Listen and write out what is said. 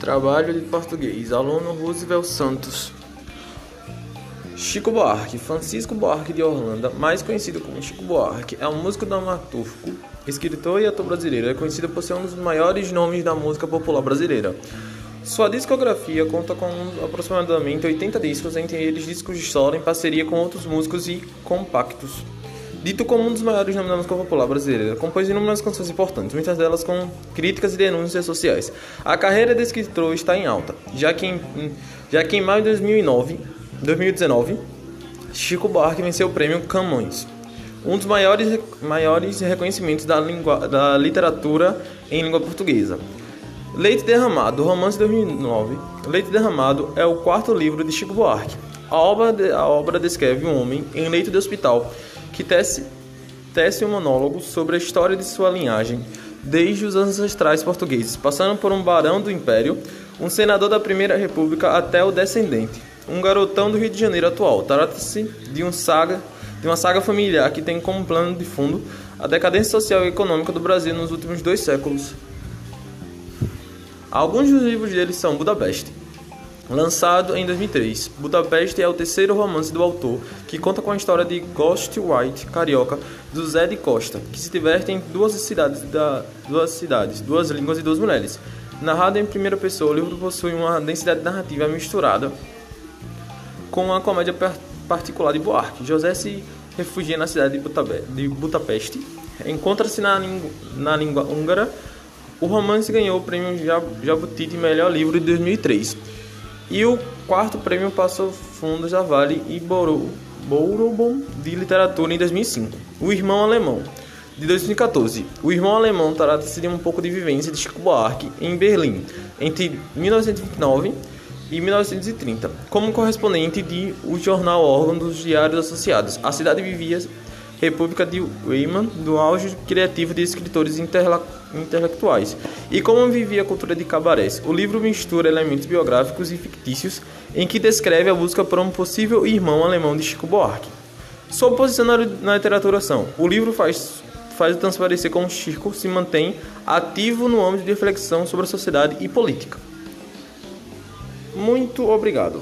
Trabalho de português. Aluno Roosevelt Santos. Chico Buarque. Francisco Buarque de Orlando, mais conhecido como Chico Buarque, é um músico dramaturgo, escritor e ator brasileiro. É conhecido por ser um dos maiores nomes da música popular brasileira. Sua discografia conta com aproximadamente 80 discos, entre eles discos de solo em parceria com outros músicos e compactos. Dito como um dos maiores nomes da música popular brasileira, compôs inúmeras canções importantes, muitas delas com críticas e denúncias sociais. A carreira de escritor está em alta, já que em, já que em maio de 2009, 2019, Chico Buarque venceu o prêmio Camões, um dos maiores, maiores reconhecimentos da, língua, da literatura em língua portuguesa. Leite Derramado, romance de 2009. Leite Derramado é o quarto livro de Chico Buarque. A obra, de, a obra descreve um homem em leito de hospital que tece, tece um monólogo sobre a história de sua linhagem, desde os ancestrais portugueses, passando por um barão do Império, um senador da Primeira República até o descendente, um garotão do Rio de Janeiro atual. Trata-se de, um saga, de uma saga familiar que tem como plano de fundo a decadência social e econômica do Brasil nos últimos dois séculos. Alguns dos livros dele são Budapeste, Lançado em 2003, Budapeste é o terceiro romance do autor, que conta com a história de Ghost White, carioca, do Zé de Costa, que se diverte em duas cidades, da, duas cidades, duas línguas e duas mulheres. Narrado em primeira pessoa, o livro possui uma densidade narrativa misturada com a comédia particular de Buarque. José se refugia na cidade de Budapeste, encontra-se na, na língua húngara. O romance ganhou o prêmio Jabuti de melhor livro de 2003. E o quarto prêmio passou fundos a Vale e Bourobon de Literatura em 2005. O Irmão Alemão, de 2014. O Irmão Alemão trata-se de um pouco de vivência de Chico Buarque em Berlim, entre 1929 e 1930, como correspondente de o jornal órgão dos Diários Associados. A cidade vivia República de Weimar, do auge criativo de escritores intelectuais, e como vivia a cultura de cabarés. O livro mistura elementos biográficos e fictícios em que descreve a busca por um possível irmão alemão de Chico Buarque. Sua posição na literatura são: o livro faz faz transparecer como Chico se mantém ativo no âmbito de reflexão sobre a sociedade e política. Muito obrigado.